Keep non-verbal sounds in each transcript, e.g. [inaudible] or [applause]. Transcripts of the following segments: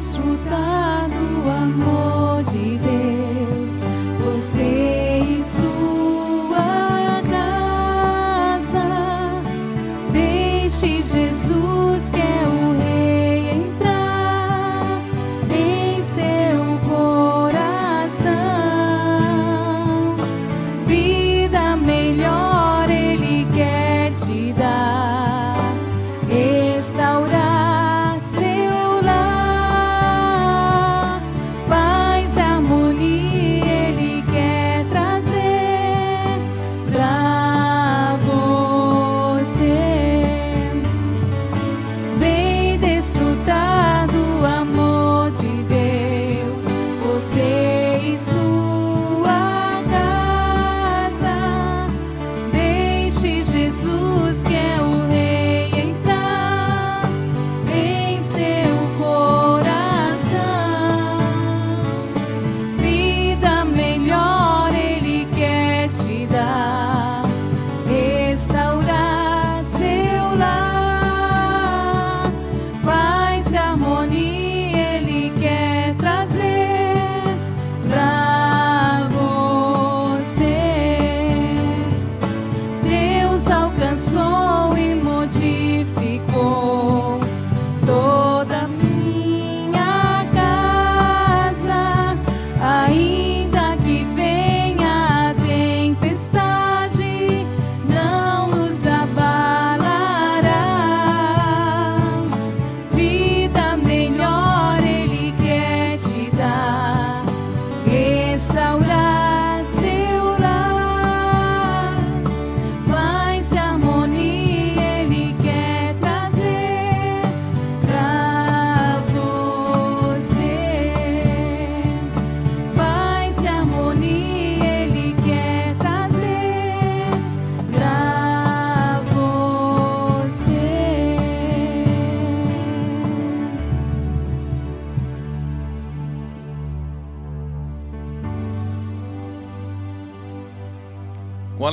desfrutar do amor de Deus.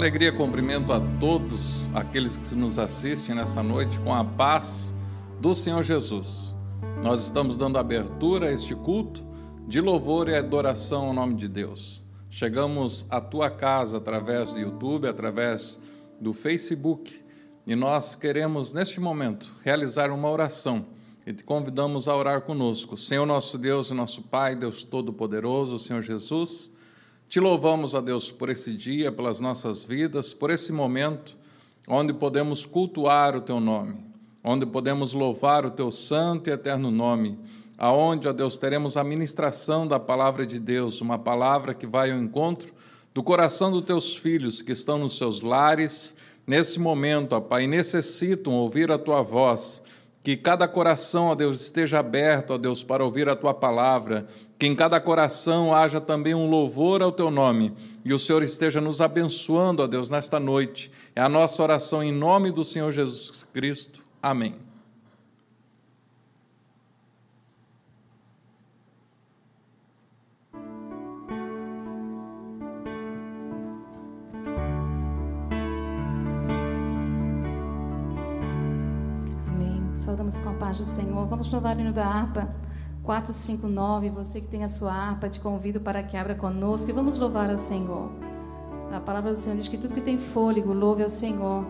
Alegria cumprimento a todos aqueles que nos assistem nessa noite com a paz do Senhor Jesus. Nós estamos dando abertura a este culto de louvor e adoração ao nome de Deus. Chegamos à tua casa através do YouTube, através do Facebook, e nós queremos neste momento realizar uma oração e te convidamos a orar conosco. Senhor nosso Deus e nosso Pai, Deus Todo-Poderoso, Senhor Jesus, te louvamos, a Deus, por esse dia, pelas nossas vidas, por esse momento onde podemos cultuar o teu nome, onde podemos louvar o teu santo e eterno nome, aonde, ó Deus, teremos a ministração da palavra de Deus, uma palavra que vai ao encontro do coração dos teus filhos que estão nos seus lares, nesse momento, ó Pai, necessitam ouvir a tua voz. Que cada coração, ó Deus, esteja aberto, ó Deus, para ouvir a tua palavra. Que em cada coração haja também um louvor ao teu nome. E o Senhor esteja nos abençoando, ó Deus, nesta noite. É a nossa oração em nome do Senhor Jesus Cristo. Amém. Saudamos com a paz do Senhor. Vamos louvar o hino da harpa 459. Você que tem a sua harpa, te convido para que abra conosco e vamos louvar ao Senhor. A palavra do Senhor diz que tudo que tem fôlego, louve ao Senhor.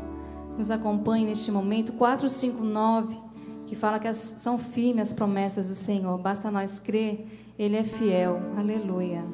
Nos acompanhe neste momento. 459, que fala que as- são firmes as promessas do Senhor. Basta nós crer, Ele é fiel. Aleluia.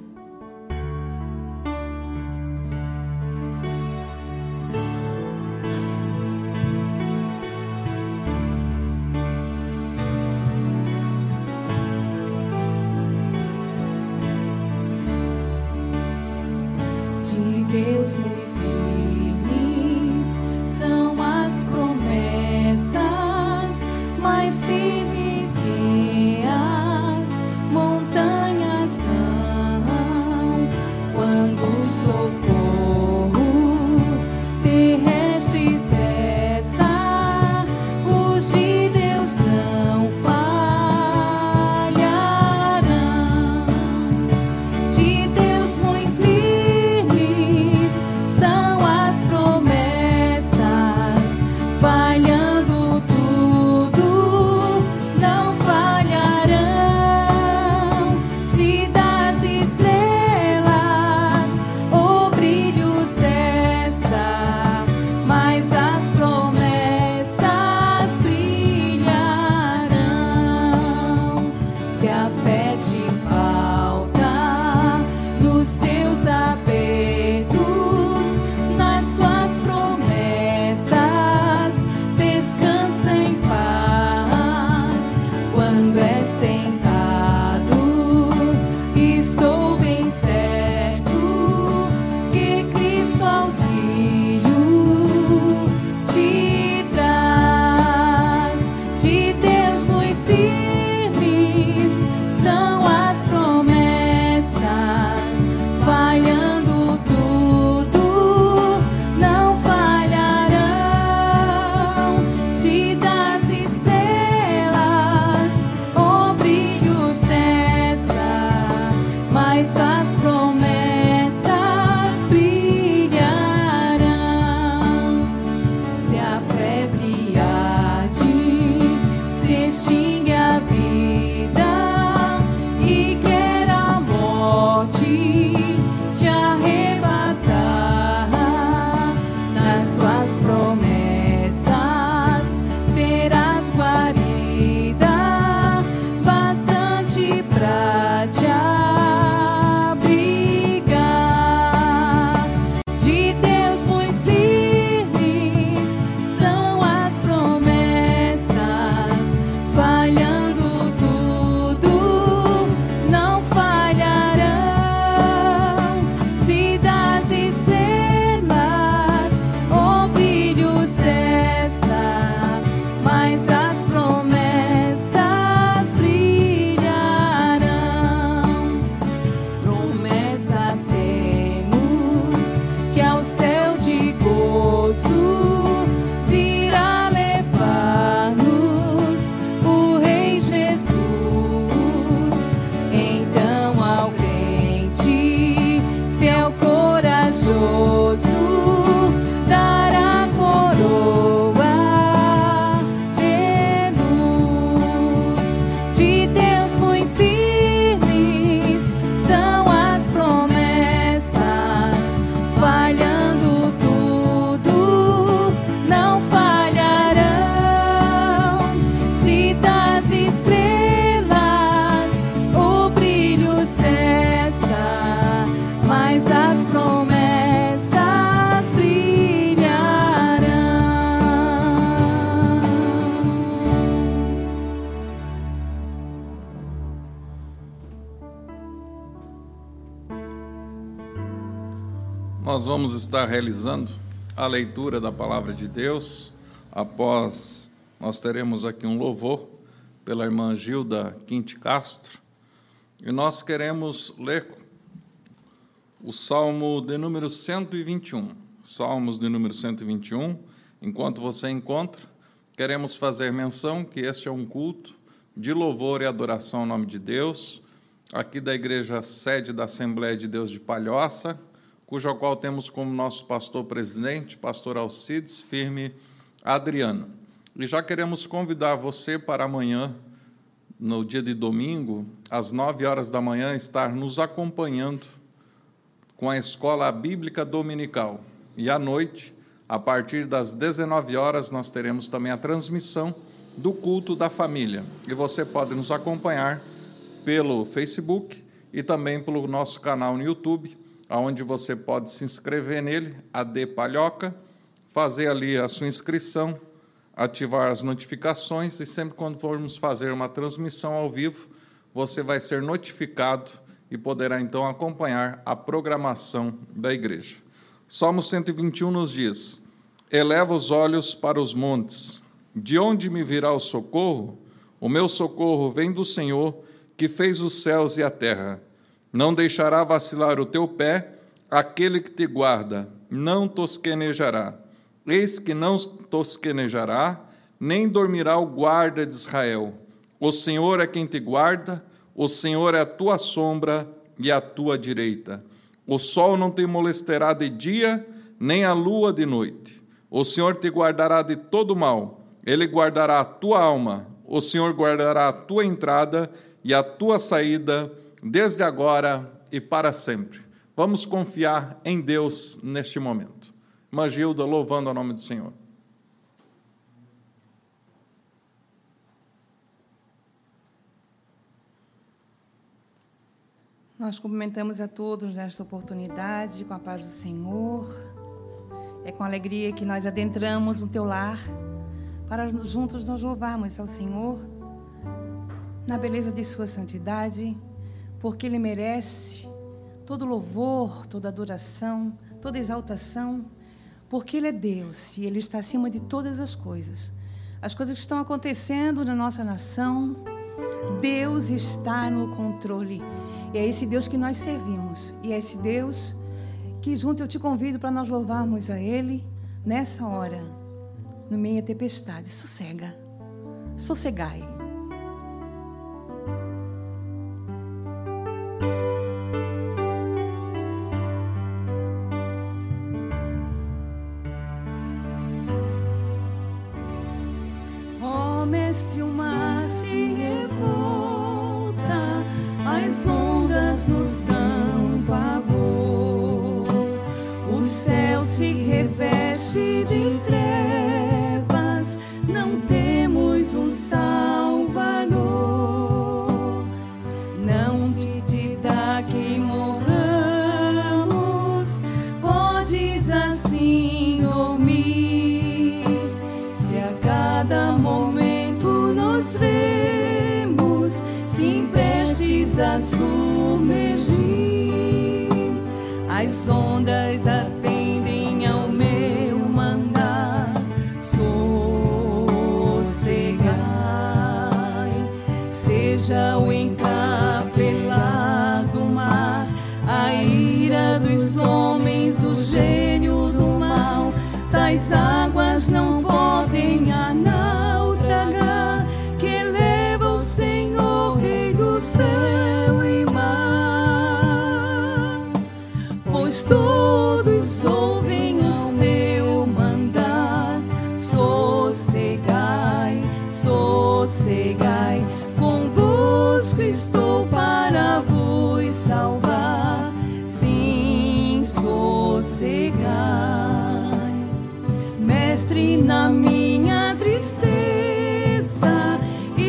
Realizando a leitura da palavra de Deus. Após, nós teremos aqui um louvor pela irmã Gilda Quinte Castro. E nós queremos ler o Salmo de número 121. Salmos de número 121. Enquanto você encontra, queremos fazer menção que este é um culto de louvor e adoração ao nome de Deus, aqui da igreja sede da Assembleia de Deus de Palhoça cujo qual temos como nosso pastor presidente, pastor Alcides Firme Adriano. E já queremos convidar você para amanhã, no dia de domingo, às nove horas da manhã, estar nos acompanhando com a Escola Bíblica Dominical. E à noite, a partir das 19 horas, nós teremos também a transmissão do culto da família. E você pode nos acompanhar pelo Facebook e também pelo nosso canal no YouTube onde você pode se inscrever nele, AD Palhoca, fazer ali a sua inscrição, ativar as notificações e sempre quando formos fazer uma transmissão ao vivo, você vai ser notificado e poderá então acompanhar a programação da igreja. Salmo 121 nos diz: Eleva os olhos para os montes, de onde me virá o socorro? O meu socorro vem do Senhor, que fez os céus e a terra. Não deixará vacilar o teu pé, aquele que te guarda, não tosquenejará. Eis que não tosquenejará, nem dormirá o guarda de Israel. O Senhor é quem te guarda, o Senhor é a tua sombra e a tua direita. O sol não te molestará de dia, nem a lua de noite. O Senhor te guardará de todo mal, ele guardará a tua alma. O Senhor guardará a tua entrada e a tua saída desde agora e para sempre. Vamos confiar em Deus neste momento. Magilda, louvando o nome do Senhor. Nós cumprimentamos a todos nesta oportunidade com a paz do Senhor. É com alegria que nós adentramos no teu lar para juntos nós louvarmos ao Senhor na beleza de sua santidade porque Ele merece todo louvor, toda adoração, toda exaltação, porque Ele é Deus e Ele está acima de todas as coisas. As coisas que estão acontecendo na nossa nação, Deus está no controle. E é esse Deus que nós servimos. E é esse Deus que junto eu te convido para nós louvarmos a Ele nessa hora, no meio da tempestade. Sossega, sossegai.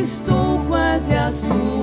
estou quase a sua.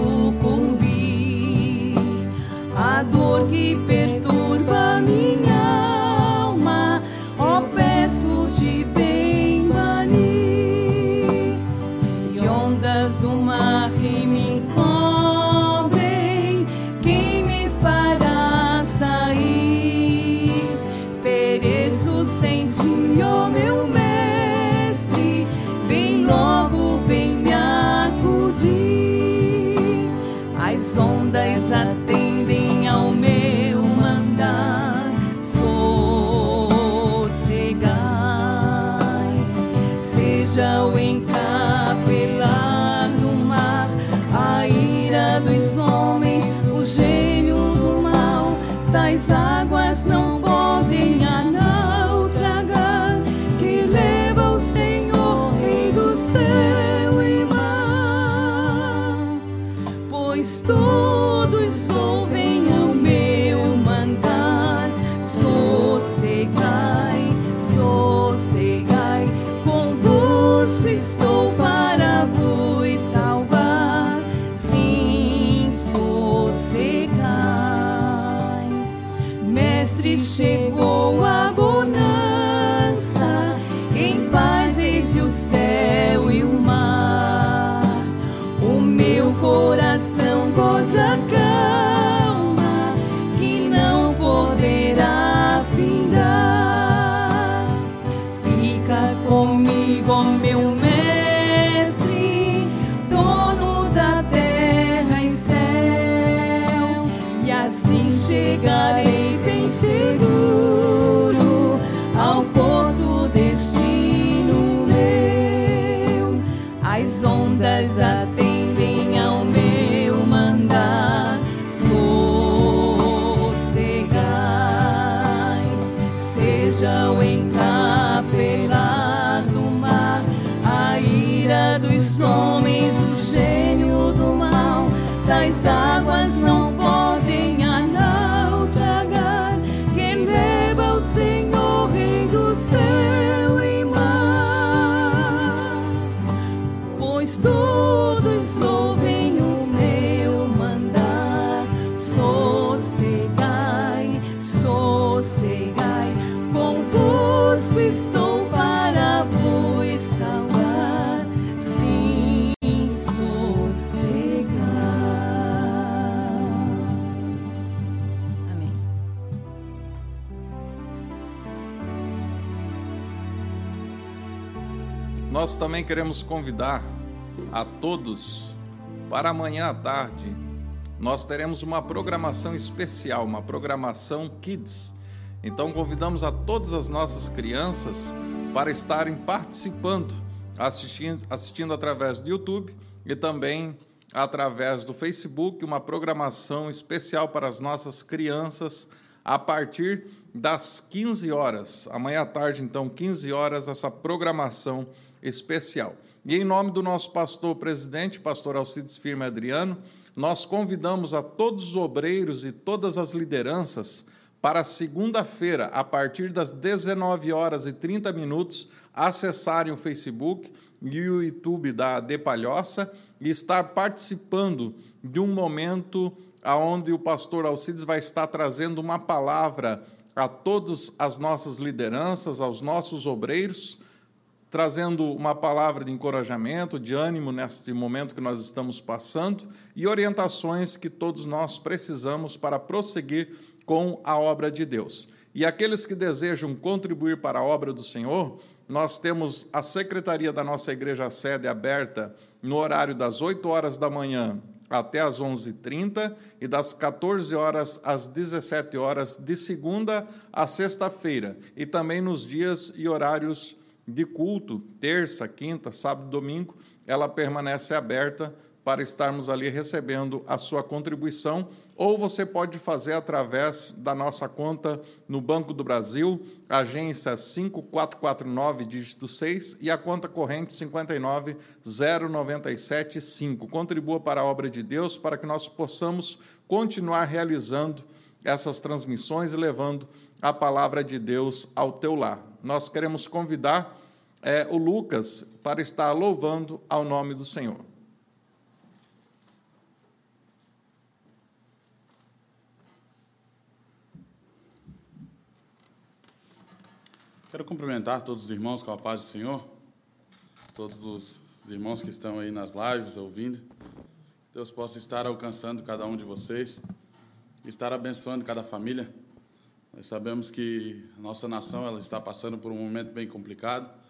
Chegarei bem também queremos convidar a todos para amanhã à tarde. Nós teremos uma programação especial, uma programação Kids. Então convidamos a todas as nossas crianças para estarem participando, assistindo, assistindo através do YouTube e também através do Facebook, uma programação especial para as nossas crianças a partir das 15 horas. Amanhã à tarde, então, 15 horas, essa programação especial. E em nome do nosso pastor presidente, pastor Alcides Firme Adriano, nós convidamos a todos os obreiros e todas as lideranças para segunda-feira, a partir das 19 horas e 30 minutos, acessarem o Facebook e o YouTube da De Palhoça e estar participando de um momento aonde o pastor Alcides vai estar trazendo uma palavra a todas as nossas lideranças, aos nossos obreiros, trazendo uma palavra de encorajamento, de ânimo neste momento que nós estamos passando e orientações que todos nós precisamos para prosseguir com a obra de Deus. E aqueles que desejam contribuir para a obra do Senhor, nós temos a secretaria da nossa igreja sede aberta no horário das 8 horas da manhã até às 11h30 e das 14 horas às 17 horas de segunda a sexta-feira e também nos dias e horários de culto, terça, quinta, sábado, domingo, ela permanece aberta para estarmos ali recebendo a sua contribuição, ou você pode fazer através da nossa conta no Banco do Brasil, agência 5449, dígito 6, e a conta corrente 59097.5. Contribua para a obra de Deus para que nós possamos continuar realizando essas transmissões e levando a palavra de Deus ao teu lar. Nós queremos convidar é, o Lucas para estar louvando ao nome do Senhor. Quero cumprimentar todos os irmãos com a paz do Senhor, todos os irmãos que estão aí nas lives ouvindo. Deus possa estar alcançando cada um de vocês, estar abençoando cada família. Nós sabemos que a nossa nação ela está passando por um momento bem complicado,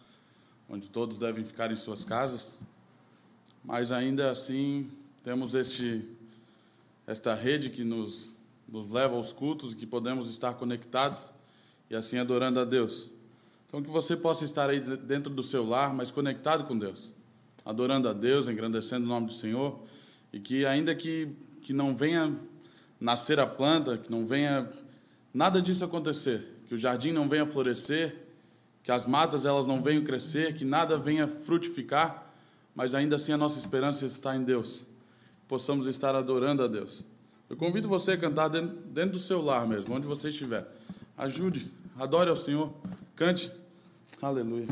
onde todos devem ficar em suas casas, mas ainda assim temos este esta rede que nos nos leva aos cultos e que podemos estar conectados e assim adorando a Deus. Então que você possa estar aí dentro do seu lar, mas conectado com Deus, adorando a Deus, engrandecendo o nome do Senhor, e que ainda que que não venha nascer a planta, que não venha nada disso acontecer, que o jardim não venha florescer, que as matas elas não venham crescer, que nada venha frutificar, mas ainda assim a nossa esperança está em Deus. Possamos estar adorando a Deus. Eu convido você a cantar dentro, dentro do seu lar mesmo, onde você estiver. Ajude, adore ao Senhor, cante. Aleluia.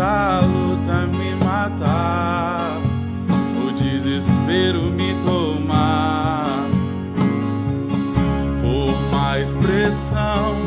essa luta me matar, o desespero me tomar, por mais pressão.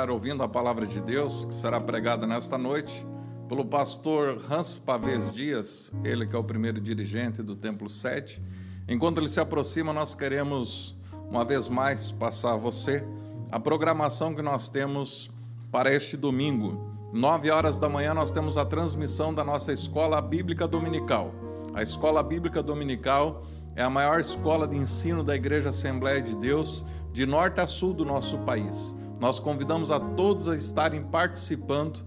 Estar ouvindo a palavra de Deus que será pregada nesta noite pelo pastor Hans Pavês Dias, ele que é o primeiro dirigente do Templo 7. Enquanto ele se aproxima, nós queremos uma vez mais passar a você a programação que nós temos para este domingo. Nove horas da manhã nós temos a transmissão da nossa escola bíblica dominical. A escola bíblica dominical é a maior escola de ensino da Igreja Assembleia de Deus de norte a sul do nosso país. Nós convidamos a todos a estarem participando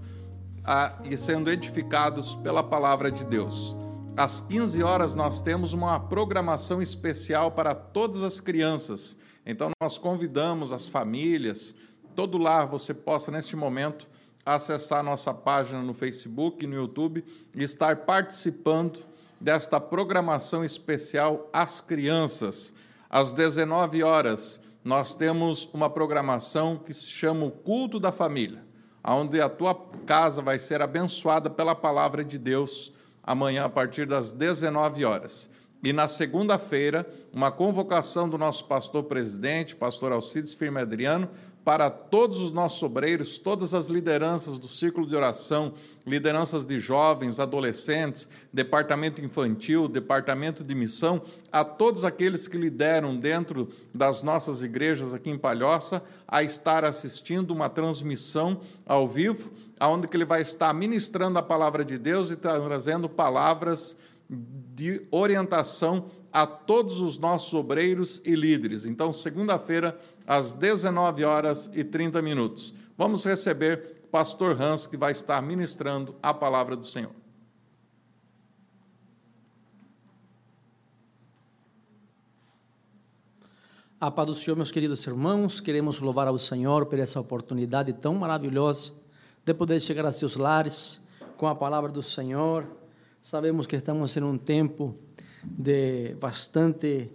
a, e sendo edificados pela palavra de Deus. Às 15 horas nós temos uma programação especial para todas as crianças. Então nós convidamos as famílias, todo lar você possa neste momento acessar nossa página no Facebook e no YouTube e estar participando desta programação especial às crianças. Às 19 horas nós temos uma programação que se chama o Culto da Família, onde a tua casa vai ser abençoada pela palavra de Deus amanhã a partir das 19 horas. E na segunda-feira, uma convocação do nosso pastor presidente, pastor Alcides Firme Adriano, para todos os nossos obreiros, todas as lideranças do círculo de oração, lideranças de jovens, adolescentes, departamento infantil, departamento de missão, a todos aqueles que lideram dentro das nossas igrejas aqui em Palhoça, a estar assistindo uma transmissão ao vivo, aonde que ele vai estar ministrando a palavra de Deus e trazendo palavras de orientação a todos os nossos obreiros e líderes. Então, segunda-feira, às 19 horas e 30 minutos. Vamos receber o pastor Hans, que vai estar ministrando a palavra do Senhor. A paz do Senhor, meus queridos irmãos, queremos louvar ao Senhor por essa oportunidade tão maravilhosa de poder chegar a seus lares com a palavra do Senhor. Sabemos que estamos em um tempo de bastante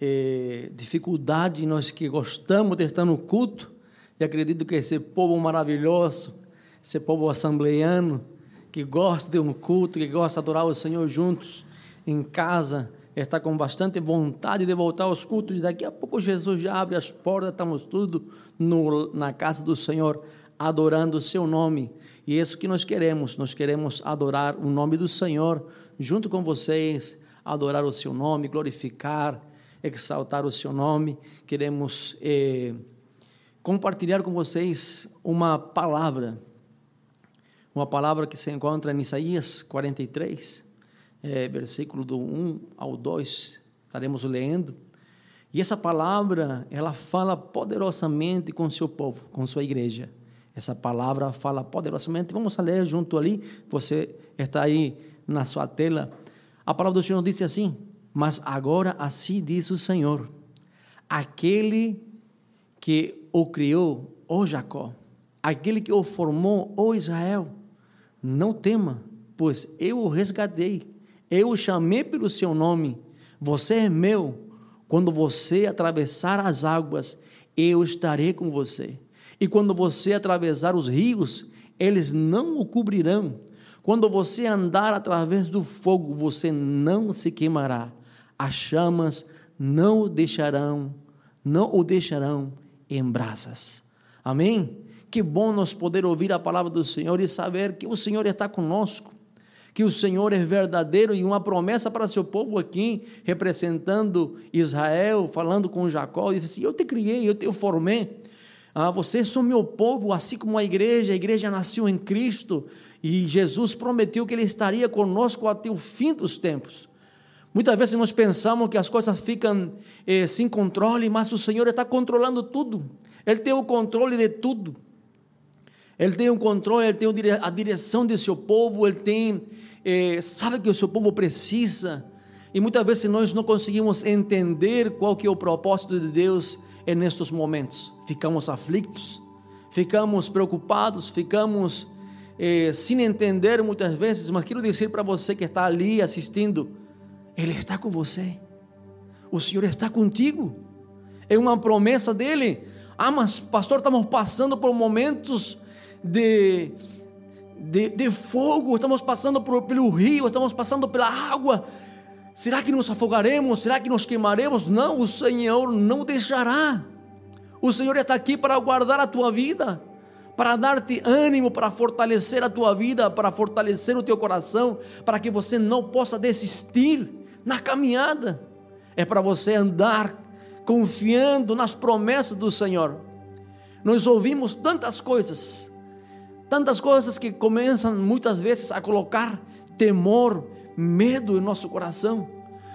eh, dificuldade, nós que gostamos de estar no culto, e acredito que esse povo maravilhoso, esse povo assembleiano, que gosta de um culto, que gosta de adorar o Senhor juntos em casa, está com bastante vontade de voltar aos cultos. E daqui a pouco Jesus já abre as portas, estamos tudo no, na casa do Senhor, adorando o seu nome. E é isso que nós queremos, nós queremos adorar o nome do Senhor junto com vocês, adorar o seu nome, glorificar, exaltar o seu nome. Queremos eh, compartilhar com vocês uma palavra, uma palavra que se encontra em Isaías 43, eh, versículo do 1 ao 2, estaremos lendo. E essa palavra, ela fala poderosamente com seu povo, com sua igreja. Essa palavra fala poderosamente. Vamos ler junto ali. Você está aí na sua tela. A palavra do Senhor disse assim: Mas agora assim diz o Senhor, aquele que o criou, ó Jacó, aquele que o formou, ó Israel, não tema, pois eu o resgatei, eu o chamei pelo seu nome, você é meu. Quando você atravessar as águas, eu estarei com você. E quando você atravessar os rios, eles não o cobrirão. Quando você andar através do fogo, você não se queimará. As chamas não o deixarão, não o deixarão em brasas. Amém? Que bom nós poder ouvir a palavra do Senhor e saber que o Senhor está conosco, que o Senhor é verdadeiro e uma promessa para seu povo aqui, representando Israel, falando com Jacó, disse assim: Eu te criei, eu te formei. Ah, vocês são meu povo, assim como a igreja, a igreja nasceu em Cristo e Jesus prometeu que Ele estaria conosco até o fim dos tempos. Muitas vezes nós pensamos que as coisas ficam eh, sem controle, mas o Senhor está controlando tudo. Ele tem o controle de tudo. Ele tem o controle, ele tem a direção de seu povo, ele tem, eh, sabe que o seu povo precisa. E muitas vezes nós não conseguimos entender qual que é o propósito de Deus nestes momentos. Ficamos aflitos, ficamos preocupados, ficamos eh, sem entender muitas vezes, mas quero dizer para você que está ali assistindo, Ele está com você, o Senhor está contigo, é uma promessa dele. Ah, mas pastor, estamos passando por momentos de, de, de fogo, estamos passando por, pelo rio, estamos passando pela água, Será que nos afogaremos? Será que nos queimaremos? Não, o Senhor não deixará. O Senhor está aqui para guardar a tua vida, para dar-te ânimo, para fortalecer a tua vida, para fortalecer o teu coração, para que você não possa desistir na caminhada. É para você andar confiando nas promessas do Senhor. Nós ouvimos tantas coisas, tantas coisas que começam muitas vezes a colocar temor, medo em nosso coração.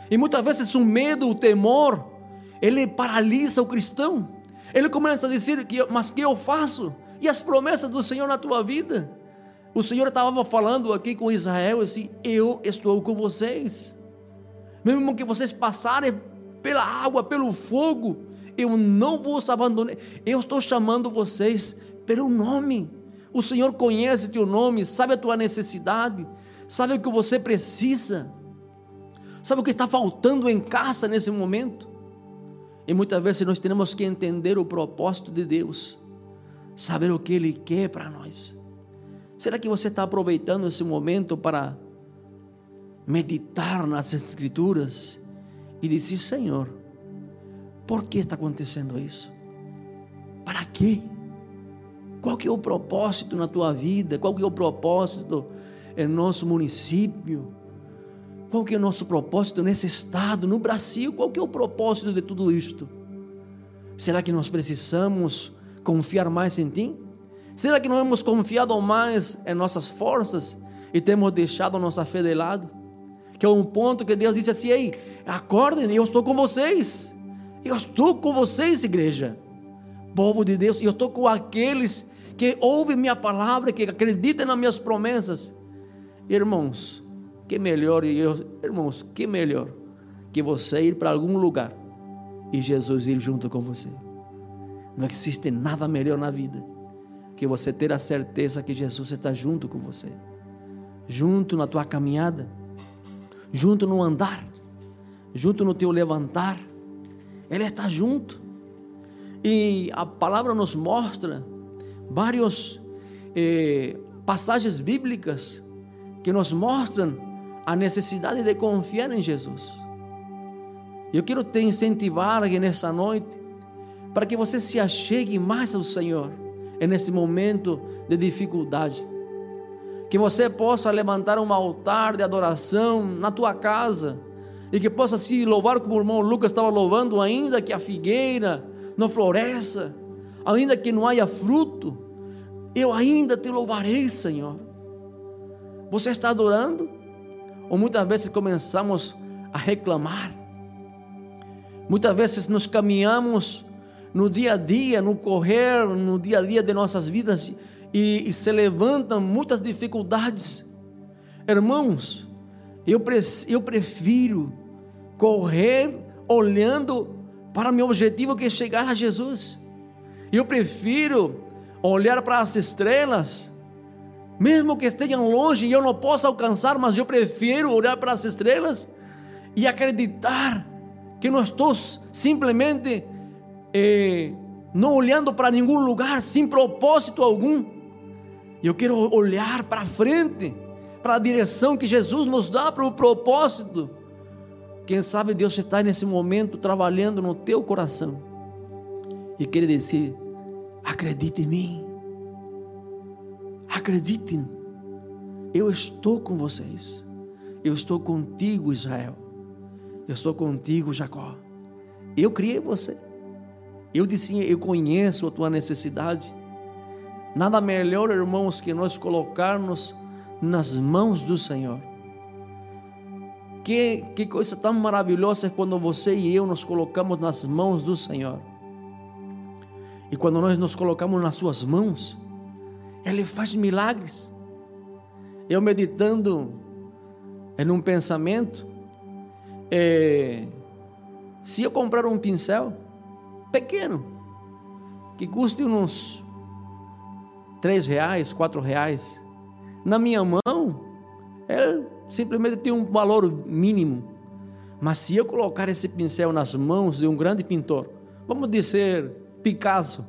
E muitas vezes o medo, o temor, ele paralisa o cristão. Ele começa a dizer que, mas que eu faço? E as promessas do Senhor na tua vida? O Senhor estava falando aqui com Israel assim: Eu estou com vocês. Mesmo que vocês passarem pela água, pelo fogo, eu não vos abandonei. Eu estou chamando vocês pelo nome. O Senhor conhece teu nome, sabe a tua necessidade, sabe o que você precisa, sabe o que está faltando em casa nesse momento. E muitas vezes nós temos que entender o propósito de Deus, saber o que Ele quer para nós. Será que você está aproveitando esse momento para meditar nas Escrituras e dizer: Senhor, por que está acontecendo isso? Para quê? Qual que é o propósito na tua vida? Qual que é o propósito em nosso município? Qual que é o nosso propósito nesse estado, no Brasil? Qual que é o propósito de tudo isto? Será que nós precisamos confiar mais em Ti? Será que não hemos confiado mais em nossas forças e temos deixado a nossa fé de lado? Que é um ponto que Deus disse assim: Ei, acordem, eu estou com vocês. Eu estou com vocês, igreja. Povo de Deus, eu estou com aqueles que ouvem minha palavra, que acreditam nas minhas promessas. Irmãos, que melhor, irmãos, que melhor que você ir para algum lugar e Jesus ir junto com você. Não existe nada melhor na vida que você ter a certeza que Jesus está junto com você, junto na tua caminhada, junto no andar, junto no teu levantar. Ele está junto. E a palavra nos mostra várias eh, passagens bíblicas que nos mostram a necessidade de confiar em Jesus. Eu quero te incentivar aqui nessa noite para que você se achegue mais ao Senhor nesse momento de dificuldade. Que você possa levantar um altar de adoração na tua casa e que possa se louvar como o irmão Lucas estava louvando, ainda que a figueira não floresça, ainda que não haja fruto, eu ainda te louvarei, Senhor. Você está adorando? Ou muitas vezes começamos a reclamar? Muitas vezes nos caminhamos no dia a dia, no correr, no dia a dia de nossas vidas e, e se levantam muitas dificuldades. Irmãos, eu, eu prefiro correr olhando para meu objetivo que é chegar a Jesus. Eu prefiro olhar para as estrelas, mesmo que estejam longe e eu não possa alcançar, mas eu prefiro olhar para as estrelas e acreditar que não estou simplesmente eh, não olhando para nenhum lugar sem propósito algum. Eu quero olhar para frente, para a direção que Jesus nos dá, para o propósito. Quem sabe Deus está nesse momento trabalhando no teu coração e quer dizer: acredite em mim, acreditem, eu estou com vocês, eu estou contigo, Israel, eu estou contigo, Jacó. Eu criei você. Eu disse, eu conheço a tua necessidade. Nada melhor, irmãos, que nós colocarmos nas mãos do Senhor. Que, que coisa tão maravilhosa é quando você e eu nos colocamos nas mãos do Senhor. E quando nós nos colocamos nas Suas mãos, Ele faz milagres. Eu meditando em um pensamento, é, se eu comprar um pincel pequeno, que custe uns três reais, quatro reais, na minha mão, ele simplesmente tem um valor mínimo. Mas se eu colocar esse pincel nas mãos de um grande pintor, vamos dizer Picasso,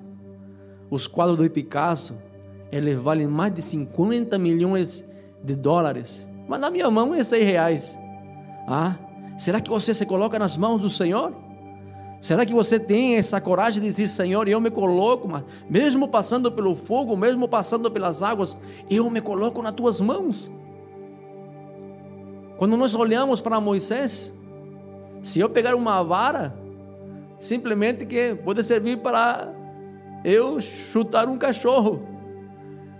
os quadros do Picasso, eles valem mais de 50 milhões de dólares. Mas na minha mão é seis reais. Ah, será que você se coloca nas mãos do Senhor? Será que você tem essa coragem de dizer, Senhor, eu me coloco, mas mesmo passando pelo fogo, mesmo passando pelas águas, eu me coloco nas tuas mãos? Quando nós olhamos para Moisés, se eu pegar uma vara, simplesmente que pode servir para eu chutar um cachorro,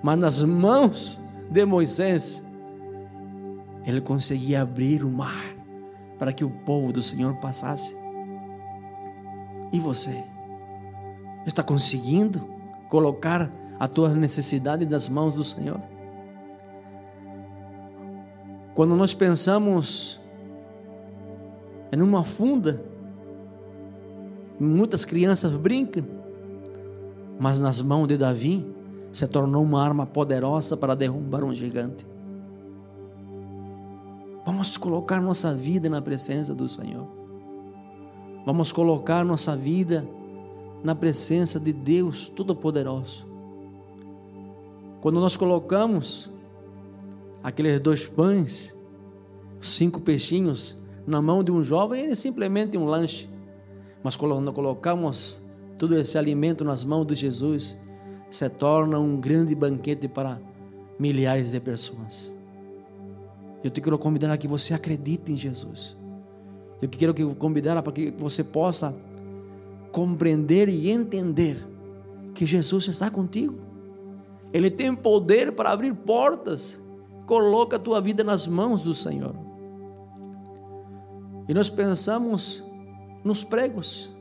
mas nas mãos de Moisés, ele conseguia abrir o mar para que o povo do Senhor passasse. E você? Está conseguindo colocar a tua necessidade nas mãos do Senhor? Quando nós pensamos em uma funda, muitas crianças brincam, mas nas mãos de Davi se tornou uma arma poderosa para derrubar um gigante. Vamos colocar nossa vida na presença do Senhor. Vamos colocar nossa vida na presença de Deus Todo-Poderoso. Quando nós colocamos aqueles dois pães, cinco peixinhos na mão de um jovem, ele é simplesmente um lanche. Mas quando colocamos todo esse alimento nas mãos de Jesus, se torna um grande banquete para milhares de pessoas. Eu te quero convidar a que você acredite em Jesus. Eu quero que convidar para que você possa compreender e entender que Jesus está contigo. Ele tem poder para abrir portas. Coloca a tua vida nas mãos do Senhor. E nós pensamos nos pregos.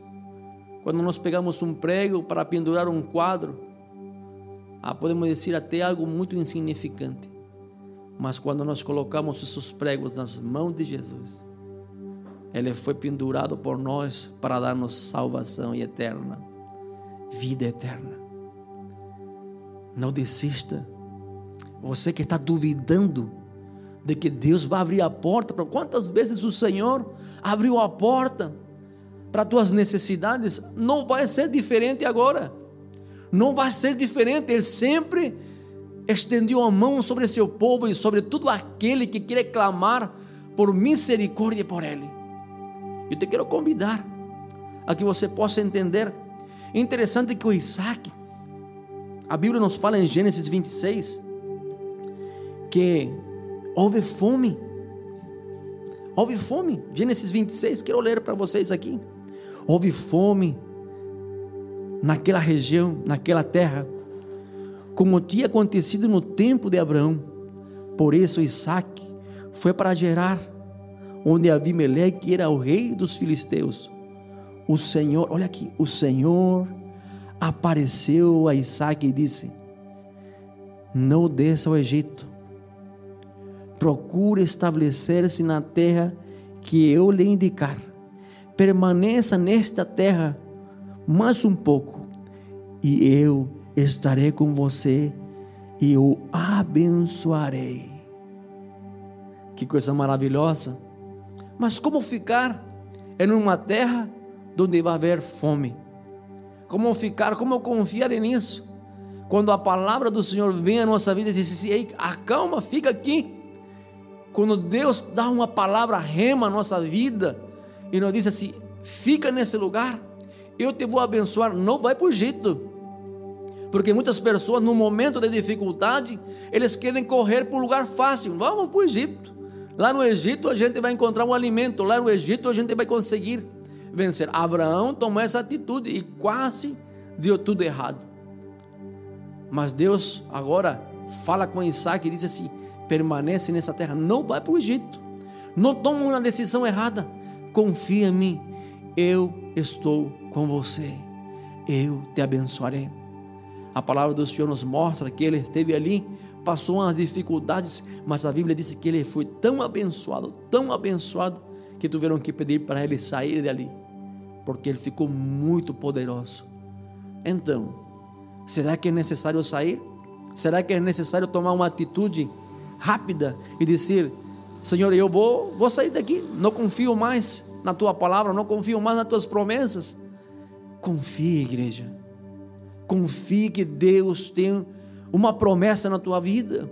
Quando nós pegamos um prego para pendurar um quadro, ah, podemos dizer até algo muito insignificante. Mas quando nós colocamos esses pregos nas mãos de Jesus, ele foi pendurado por nós para dar-nos salvação eterna, vida eterna. Não desista. Você que está duvidando de que Deus vai abrir a porta, para quantas vezes o Senhor abriu a porta para tuas necessidades, não vai ser diferente agora. Não vai ser diferente, Ele sempre estendeu a mão sobre seu povo e sobre todo aquele que quer clamar por misericórdia por Ele. Eu te quero convidar a que você possa entender. É interessante que o Isaac, a Bíblia nos fala em Gênesis 26, que houve fome. Houve fome. Gênesis 26, quero ler para vocês aqui. Houve fome naquela região, naquela terra, como tinha acontecido no tempo de Abraão. Por isso Isaac foi para gerar onde Abimeleque era o rei dos filisteus. O Senhor, olha aqui, o Senhor apareceu a Isaac e disse: Não desça ao Egito, procure estabelecer-se na terra que eu lhe indicar. Permaneça nesta terra mais um pouco, e eu estarei com você e o abençoarei. Que coisa maravilhosa! Mas como ficar em uma terra onde vai haver fome? Como ficar, como confiar nisso? Quando a palavra do Senhor vem à nossa vida e diz assim, Ei, acalma, fica aqui. Quando Deus dá uma palavra rema à nossa vida e nos diz assim, fica nesse lugar, eu te vou abençoar, não vai para o Egito. Porque muitas pessoas, no momento de dificuldade, eles querem correr para o lugar fácil. Vamos para o Egito. Lá no Egito a gente vai encontrar um alimento, lá no Egito a gente vai conseguir vencer. Abraão tomou essa atitude e quase deu tudo errado. Mas Deus agora fala com Isaac e diz assim: permanece nessa terra, não vai para o Egito, não toma uma decisão errada, confia em mim, eu estou com você, eu te abençoarei. A palavra do Senhor nos mostra que ele esteve ali passou umas dificuldades, mas a Bíblia disse que ele foi tão abençoado, tão abençoado, que tiveram que pedir para ele sair dali, porque ele ficou muito poderoso. Então, será que é necessário sair? Será que é necessário tomar uma atitude rápida e dizer: Senhor, eu vou, vou sair daqui, não confio mais na tua palavra, não confio mais nas tuas promessas? Confie, igreja. Confie que Deus tem uma promessa na tua vida.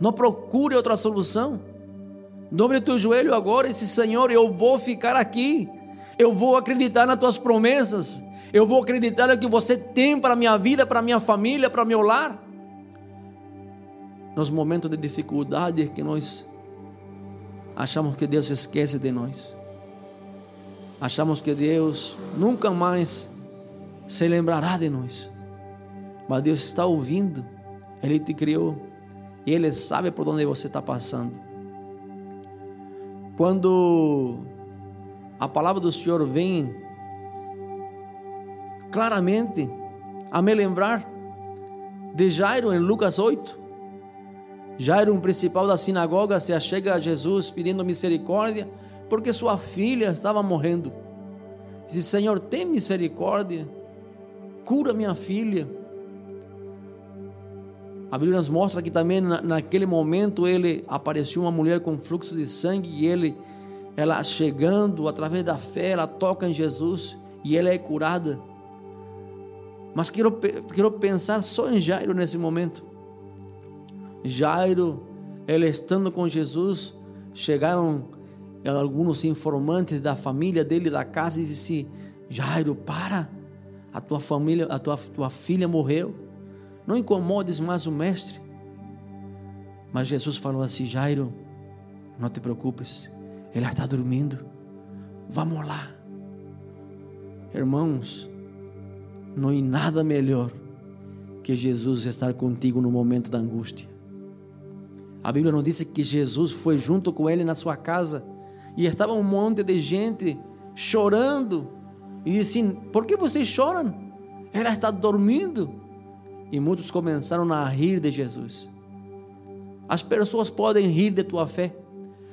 Não procure outra solução. Dobre teu joelho agora e diz: Senhor, eu vou ficar aqui. Eu vou acreditar nas tuas promessas. Eu vou acreditar no que você tem para a minha vida, para a minha família, para o meu lar. Nos momentos de dificuldade que nós achamos que Deus esquece de nós. Achamos que Deus nunca mais se lembrará de nós. Mas Deus está ouvindo. Ele te criou. E Ele sabe por onde você está passando. Quando a palavra do Senhor vem claramente a me lembrar de Jairo em Lucas 8. Jairo, um principal da sinagoga, se achega a Jesus pedindo misericórdia porque sua filha estava morrendo. Diz: Senhor, tem misericórdia, cura minha filha. A Bíblia nos mostra que também naquele momento ele apareceu uma mulher com fluxo de sangue e ele, ela chegando através da fé, ela toca em Jesus e ela é curada. Mas quero, quero pensar só em Jairo nesse momento. Jairo, ele estando com Jesus, chegaram alguns informantes da família dele, da casa, e disse: Jairo, para, a tua família, a tua, tua filha morreu. Não incomodes mais o mestre. Mas Jesus falou assim: Jairo, não te preocupes, ele está dormindo. Vamos lá. Irmãos, não há nada melhor que Jesus estar contigo no momento da angústia. A Bíblia não disse que Jesus foi junto com ele na sua casa e estava um monte de gente chorando e disse: Por que vocês choram? Ela está dormindo. E muitos começaram a rir de Jesus. As pessoas podem rir de tua fé,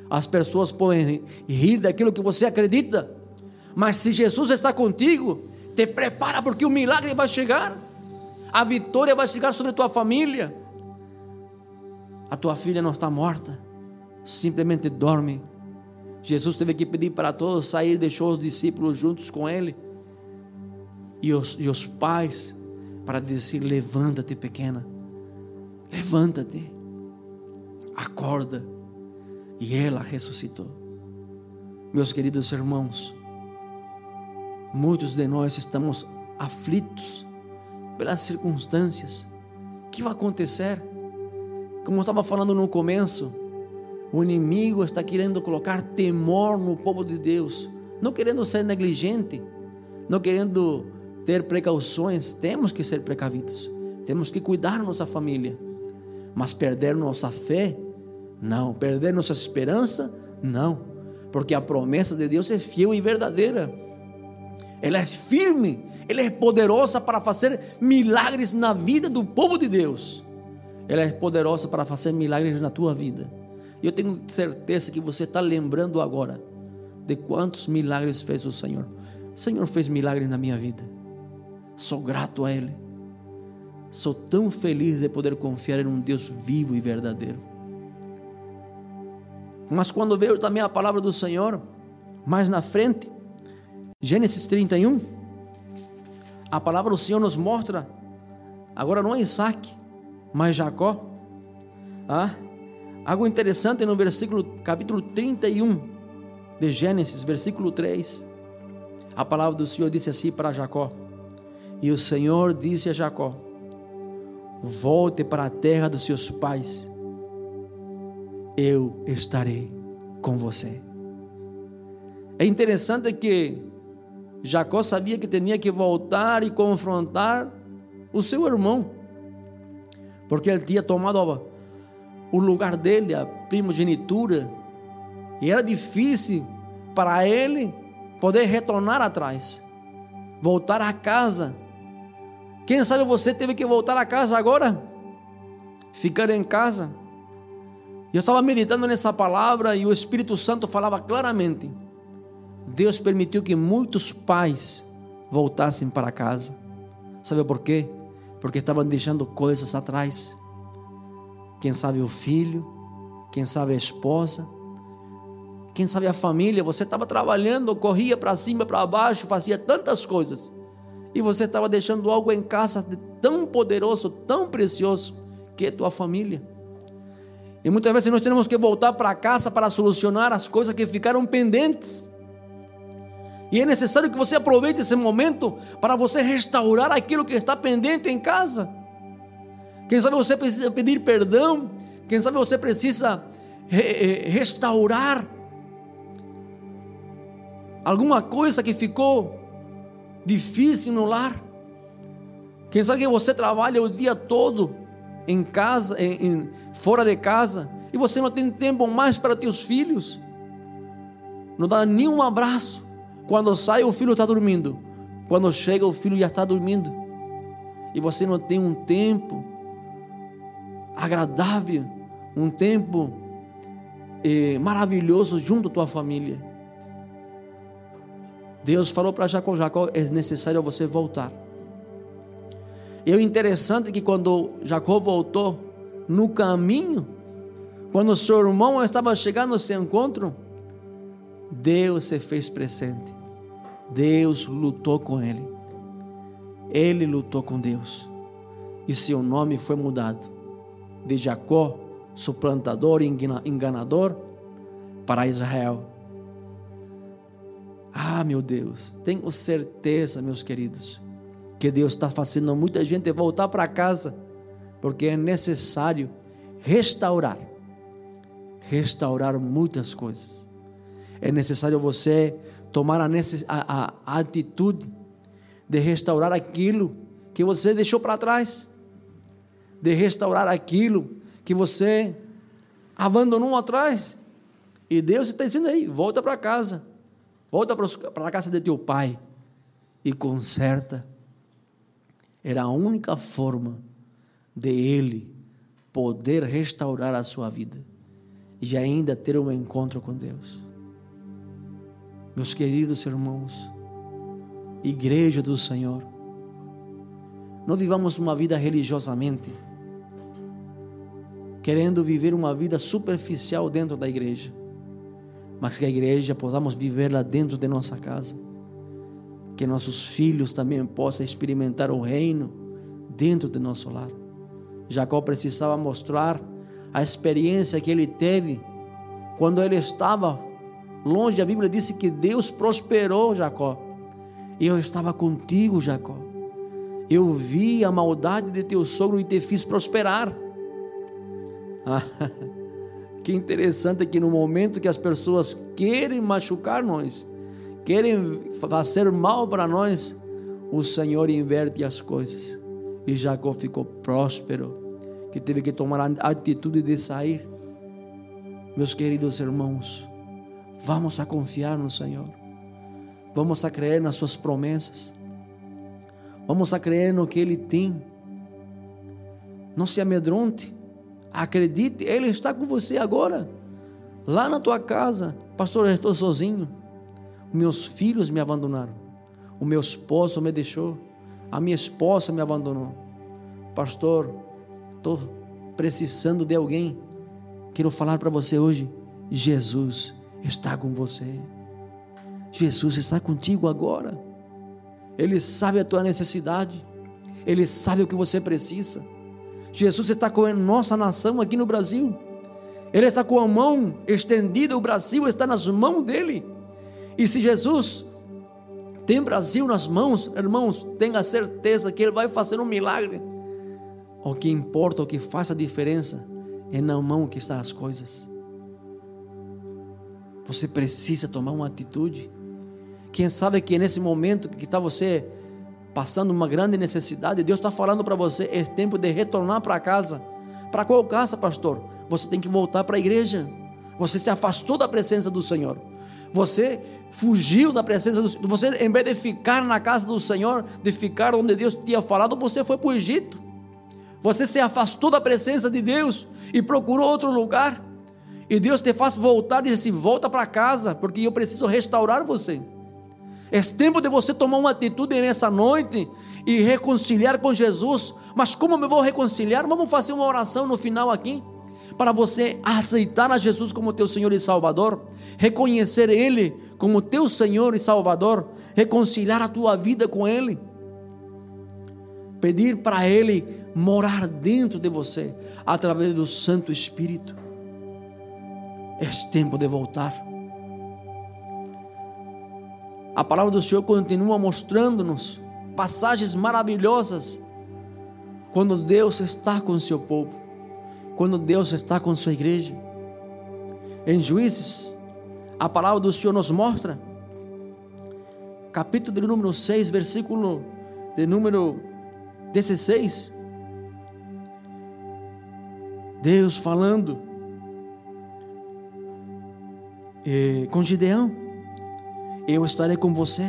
as pessoas podem rir daquilo que você acredita, mas se Jesus está contigo, te prepara porque o milagre vai chegar, a vitória vai chegar sobre tua família. A tua filha não está morta, simplesmente dorme. Jesus teve que pedir para todos sair, deixou os discípulos juntos com ele. E os, e os pais para dizer: levanta-te, pequena, levanta-te, acorda. E ela ressuscitou. Meus queridos irmãos, muitos de nós estamos aflitos pelas circunstâncias. O que vai acontecer? Como eu estava falando no começo, o inimigo está querendo colocar temor no povo de Deus, não querendo ser negligente, não querendo ter precauções, temos que ser precavidos, temos que cuidar nossa família, mas perder nossa fé, não, perder nossa esperança, não, porque a promessa de Deus é fiel e verdadeira, ela é firme, ela é poderosa para fazer milagres na vida do povo de Deus, ela é poderosa para fazer milagres na tua vida. E eu tenho certeza que você está lembrando agora de quantos milagres fez o Senhor. O Senhor fez milagres na minha vida. Sou grato a Ele. Sou tão feliz de poder confiar em um Deus vivo e verdadeiro. Mas quando veio também a palavra do Senhor, mais na frente, Gênesis 31, a palavra do Senhor nos mostra, agora não é Isaac, mas Jacó. Ah, algo interessante no versículo, capítulo 31 de Gênesis, versículo 3. A palavra do Senhor disse assim para Jacó: e o Senhor disse a Jacó: Volte para a terra dos seus pais, eu estarei com você. É interessante que Jacó sabia que tinha que voltar e confrontar o seu irmão, porque ele tinha tomado o lugar dele, a primogenitura, e era difícil para ele poder retornar atrás, voltar a casa quem sabe você teve que voltar a casa agora? Ficar em casa? Eu estava meditando nessa palavra e o Espírito Santo falava claramente. Deus permitiu que muitos pais voltassem para casa. Sabe por quê? Porque estavam deixando coisas atrás. Quem sabe o filho, quem sabe a esposa, quem sabe a família. Você estava trabalhando, corria para cima, para baixo, fazia tantas coisas e você estava deixando algo em casa tão poderoso, tão precioso, que é tua família. E muitas vezes nós temos que voltar para casa para solucionar as coisas que ficaram pendentes. E é necessário que você aproveite esse momento para você restaurar aquilo que está pendente em casa. Quem sabe você precisa pedir perdão, quem sabe você precisa re restaurar alguma coisa que ficou difícil no lar. Quem sabe que você trabalha o dia todo em casa, em, em, fora de casa, e você não tem tempo mais para teus filhos. Não dá nenhum abraço. Quando sai, o filho está dormindo. Quando chega, o filho já está dormindo. E você não tem um tempo agradável, um tempo eh, maravilhoso junto à tua família. Deus falou para Jacó: Jacó, é necessário você voltar. E o interessante é que quando Jacó voltou, no caminho, quando seu irmão estava chegando a esse encontro, Deus se fez presente. Deus lutou com ele. Ele lutou com Deus. E seu nome foi mudado de Jacó, suplantador e enganador, para Israel. Ah, meu Deus, tenho certeza, meus queridos, que Deus está fazendo muita gente voltar para casa, porque é necessário restaurar restaurar muitas coisas. É necessário você tomar a, a, a atitude de restaurar aquilo que você deixou para trás, de restaurar aquilo que você abandonou atrás. E Deus está dizendo aí: volta para casa, volta para a casa de teu pai e conserta. Era a única forma de Ele poder restaurar a sua vida e ainda ter um encontro com Deus. Meus queridos irmãos, igreja do Senhor, não vivamos uma vida religiosamente, querendo viver uma vida superficial dentro da igreja, mas que a igreja possamos vivê-la dentro de nossa casa, que nossos filhos também possam experimentar o reino dentro de nosso lar. Jacó precisava mostrar a experiência que ele teve quando ele estava longe. A Bíblia disse que Deus prosperou Jacó. Eu estava contigo, Jacó. Eu vi a maldade de teu sogro e te fiz prosperar. [laughs] que interessante que no momento que as pessoas querem machucar nós, querem fazer mal para nós, o Senhor inverte as coisas. E Jacó ficou próspero que teve que tomar a atitude de sair. Meus queridos irmãos, vamos a confiar no Senhor, vamos a crer nas Suas promessas, vamos a crer no que Ele tem. Não se amedronte, acredite, Ele está com você agora, lá na tua casa. Pastor, eu estou sozinho, meus filhos me abandonaram, o meu esposo me deixou, a minha esposa me abandonou. Pastor, estou precisando de alguém. Quero falar para você hoje: Jesus está com você. Jesus está contigo agora. Ele sabe a tua necessidade. Ele sabe o que você precisa. Jesus está com a nossa nação aqui no Brasil. Ele está com a mão estendida, o Brasil está nas mãos dele. E se Jesus tem Brasil nas mãos, irmãos, tenha certeza que ele vai fazer um milagre. O que importa, o que faz a diferença é na mão que estão as coisas. Você precisa tomar uma atitude. Quem sabe que nesse momento que está você passando uma grande necessidade, Deus está falando para você, é tempo de retornar para casa. Para qual casa, pastor? Você tem que voltar para a igreja. Você se afastou da presença do Senhor. Você fugiu da presença do Senhor. Você, em vez de ficar na casa do Senhor, de ficar onde Deus tinha falado, você foi para o Egito. Você se afastou da presença de Deus e procurou outro lugar. E Deus te faz voltar e disse: volta para casa, porque eu preciso restaurar você. É tempo de você tomar uma atitude nessa noite e reconciliar com Jesus. Mas como eu vou reconciliar? Vamos fazer uma oração no final aqui. Para você aceitar a Jesus como teu Senhor e Salvador, reconhecer Ele como teu Senhor e Salvador, reconciliar a tua vida com Ele, pedir para Ele morar dentro de você através do Santo Espírito. É tempo de voltar. A palavra do Senhor continua mostrando-nos passagens maravilhosas quando Deus está com o seu povo, quando Deus está com sua igreja. Em Juízes, a palavra do Senhor nos mostra, capítulo de número 6, versículo de número 16. Deus falando eh, com Gideão: Eu estarei com você,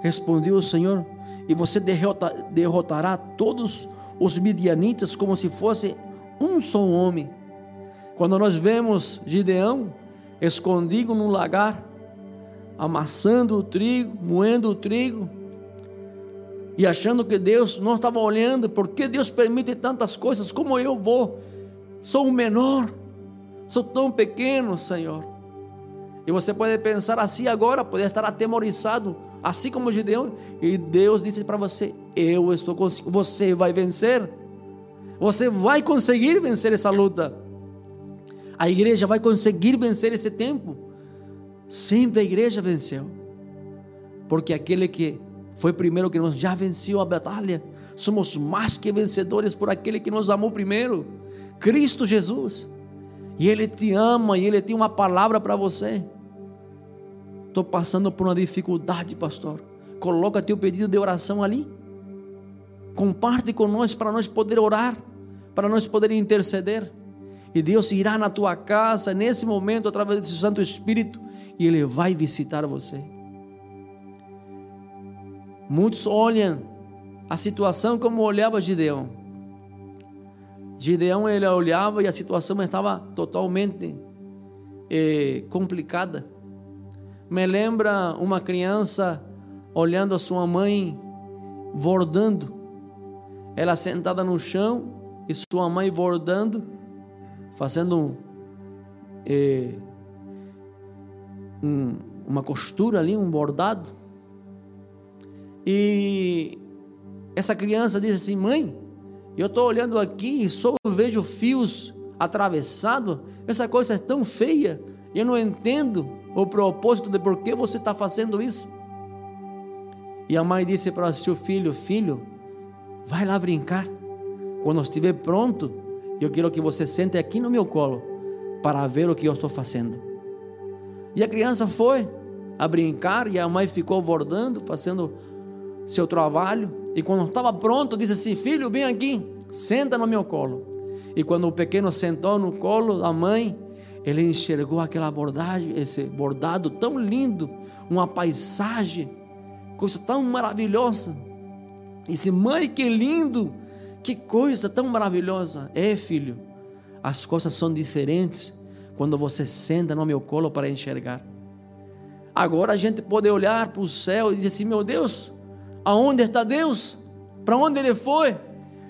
respondeu o Senhor, e você derrota, derrotará todos os midianitas como se fosse um só homem. Quando nós vemos Gideão escondido num lagar, amassando o trigo, moendo o trigo, e achando que Deus não estava olhando, porque Deus permite tantas coisas, como eu vou? Sou o menor, sou tão pequeno, Senhor. E você pode pensar assim agora, pode estar atemorizado, assim como Gideão, e Deus disse para você: Eu estou consigo, você vai vencer, você vai conseguir vencer essa luta. A igreja vai conseguir vencer esse tempo. Sempre a igreja venceu, porque aquele que foi primeiro que nos já venceu a batalha, somos mais que vencedores por aquele que nos amou primeiro, Cristo Jesus. E Ele te ama e Ele tem uma palavra para você. Estou passando por uma dificuldade, pastor. Coloca teu pedido de oração ali. Comparte com nós para nós poder orar, para nós poder interceder. E Deus irá na tua casa nesse momento através do Santo Espírito e Ele vai visitar você. Muitos olham a situação como olhava Gideão. Gideão ele olhava e a situação estava totalmente eh, complicada. Me lembra uma criança olhando a sua mãe bordando, ela sentada no chão e sua mãe bordando, fazendo eh, um, uma costura ali, um bordado. E essa criança diz assim: Mãe, eu estou olhando aqui e só vejo fios atravessados, essa coisa é tão feia, eu não entendo o propósito de por que você está fazendo isso. E a mãe disse para o seu filho: Filho, vai lá brincar. Quando estiver pronto, eu quero que você sente aqui no meu colo para ver o que eu estou fazendo. E a criança foi a brincar e a mãe ficou bordando, fazendo seu trabalho. E quando estava pronto, disse assim: Filho, vem aqui, senta no meu colo. E quando o pequeno sentou no colo da mãe, ele enxergou aquela bordagem, esse bordado tão lindo, uma paisagem, coisa tão maravilhosa. E disse: Mãe, que lindo, que coisa tão maravilhosa. É, filho, as coisas são diferentes quando você senta no meu colo para enxergar. Agora a gente pode olhar para o céu e dizer assim: Meu Deus, aonde está Deus? Para onde ele foi?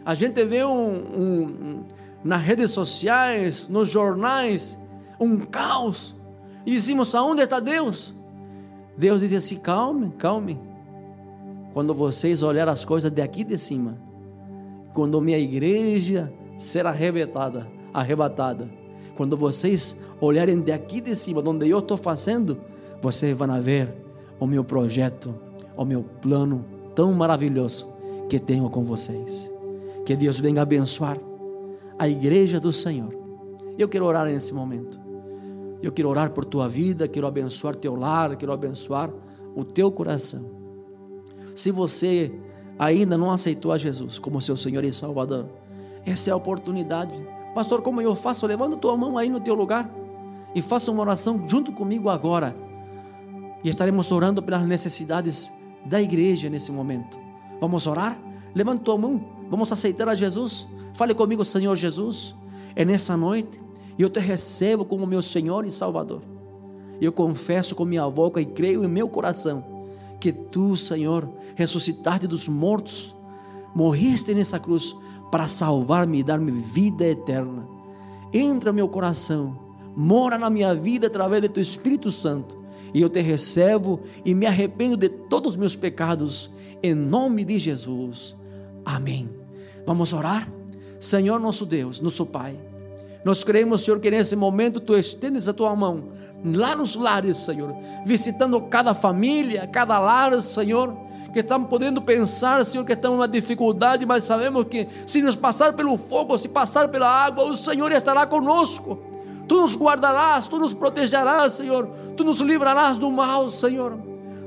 A gente vê um, um, um, nas redes sociais, nos jornais, um caos. E dizemos: aonde está Deus? Deus diz assim: calme, calme. Quando vocês olharem as coisas daqui de cima, quando minha igreja será arrebatada, arrebatada, quando vocês olharem daqui de cima, onde eu estou fazendo, vocês vão ver o meu projeto, o meu plano tão maravilhoso que tenho com vocês. Que Deus venha abençoar a igreja do Senhor. Eu quero orar nesse momento. Eu quero orar por tua vida, quero abençoar teu lar, quero abençoar o teu coração. Se você ainda não aceitou a Jesus como seu Senhor e Salvador, essa é a oportunidade. Pastor, como eu faço? Levanta tua mão aí no teu lugar e faça uma oração junto comigo agora. E estaremos orando pelas necessidades da igreja nesse momento. Vamos orar? Levanta tua mão. Vamos aceitar a Jesus. Fale comigo, Senhor Jesus. É nessa noite e eu te recebo como meu Senhor e Salvador. Eu confesso com minha boca e creio em meu coração que tu, Senhor, ressuscitaste dos mortos, morriste nessa cruz para salvar-me e dar-me vida eterna. Entra no meu coração, mora na minha vida através do teu Espírito Santo, e eu te recebo e me arrependo de todos os meus pecados, em nome de Jesus. Amém. Vamos orar? Senhor nosso Deus, nosso Pai. Nós cremos, Senhor, que nesse momento tu estendes a tua mão lá nos lares, Senhor, visitando cada família, cada lar, Senhor, que estão podendo pensar, Senhor, que estão numa dificuldade, mas sabemos que se nos passar pelo fogo, se passar pela água, o Senhor estará conosco. Tu nos guardarás, tu nos protegerás, Senhor, tu nos livrarás do mal, Senhor.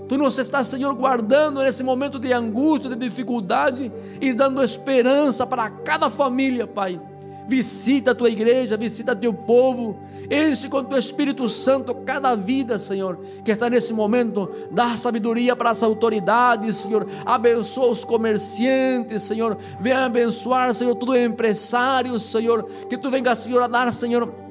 Tu nos estás, Senhor, guardando nesse momento de angústia, de dificuldade e dando esperança para cada família, Pai. Visita a tua igreja, visita teu povo, enche com teu Espírito Santo cada vida, Senhor, que está nesse momento. Dá sabedoria para as autoridades, Senhor. Abençoa os comerciantes, Senhor. Venha abençoar, Senhor, todo empresário, Senhor. Que tu venha, Senhor, a dar, Senhor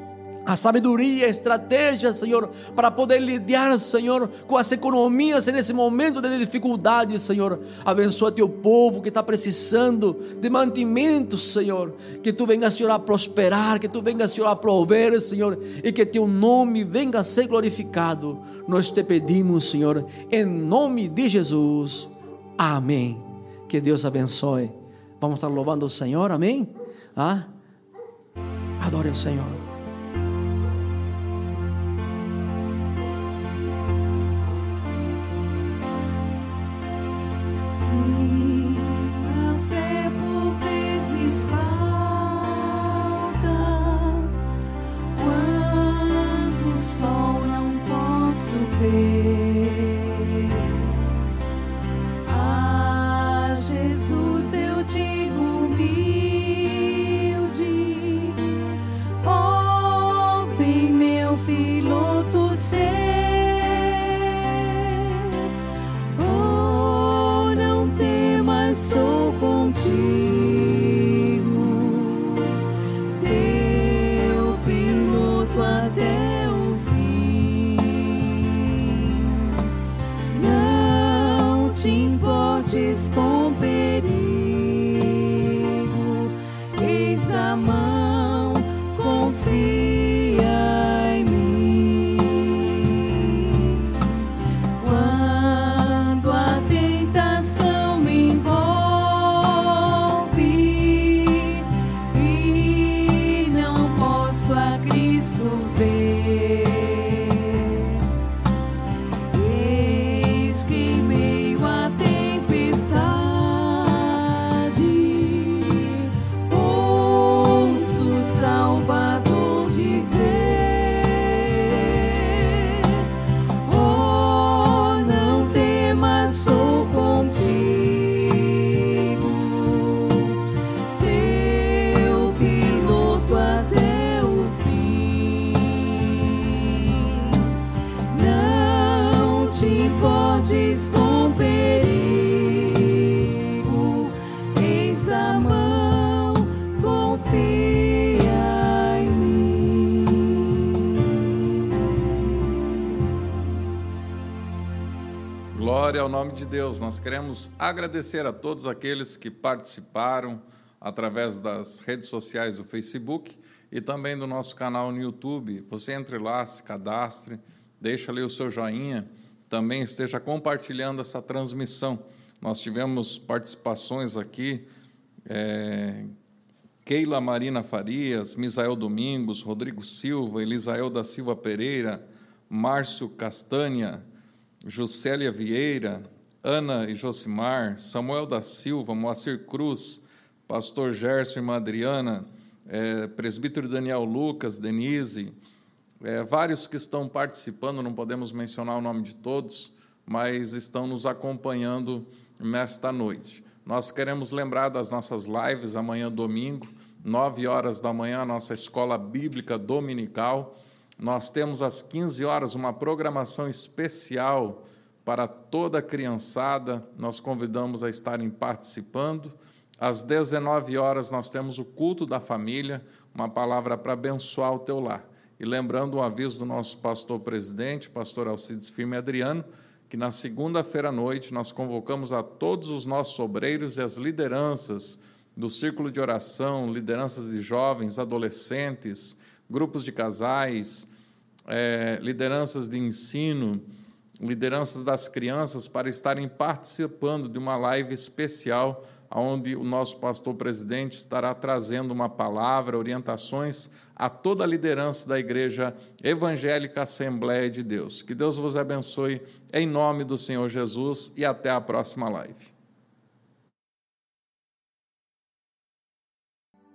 a sabedoria, a estratégia, Senhor, para poder lidiar, Senhor, com as economias nesse momento de dificuldade, Senhor. Abençoa teu povo que está precisando de mantimento, Senhor. Que tu venha, Senhor, a prosperar, que tu venha, Senhor, a prover, Senhor, e que teu nome venha a ser glorificado. Nós te pedimos, Senhor, em nome de Jesus. Amém. Que Deus abençoe. Vamos estar louvando o Senhor, amém? Ah? Adore o Senhor. Deus, nós queremos agradecer a todos aqueles que participaram através das redes sociais do Facebook e também do nosso canal no YouTube. Você entre lá, se cadastre, deixa ali o seu joinha, também esteja compartilhando essa transmissão. Nós tivemos participações aqui, é, Keila Marina Farias, Misael Domingos, Rodrigo Silva, Elisael da Silva Pereira, Márcio Castanha, Juscelia Vieira, Ana e Josimar, Samuel da Silva, Moacir Cruz, pastor Gerson e irmã Adriana, é, presbítero Daniel Lucas, Denise, é, vários que estão participando, não podemos mencionar o nome de todos, mas estão nos acompanhando nesta noite. Nós queremos lembrar das nossas lives amanhã, domingo, nove horas da manhã, a nossa escola bíblica dominical. Nós temos às 15 horas uma programação especial para toda a criançada, nós convidamos a estarem participando. Às 19 horas nós temos o culto da família, uma palavra para abençoar o teu lar. E lembrando o aviso do nosso pastor presidente, pastor Alcides Firme Adriano, que na segunda-feira à noite nós convocamos a todos os nossos obreiros e as lideranças do círculo de oração, lideranças de jovens, adolescentes, grupos de casais, é, lideranças de ensino, lideranças das crianças, para estarem participando de uma live especial, onde o nosso pastor presidente estará trazendo uma palavra, orientações a toda a liderança da Igreja Evangélica Assembleia de Deus. Que Deus vos abençoe em nome do Senhor Jesus e até a próxima live.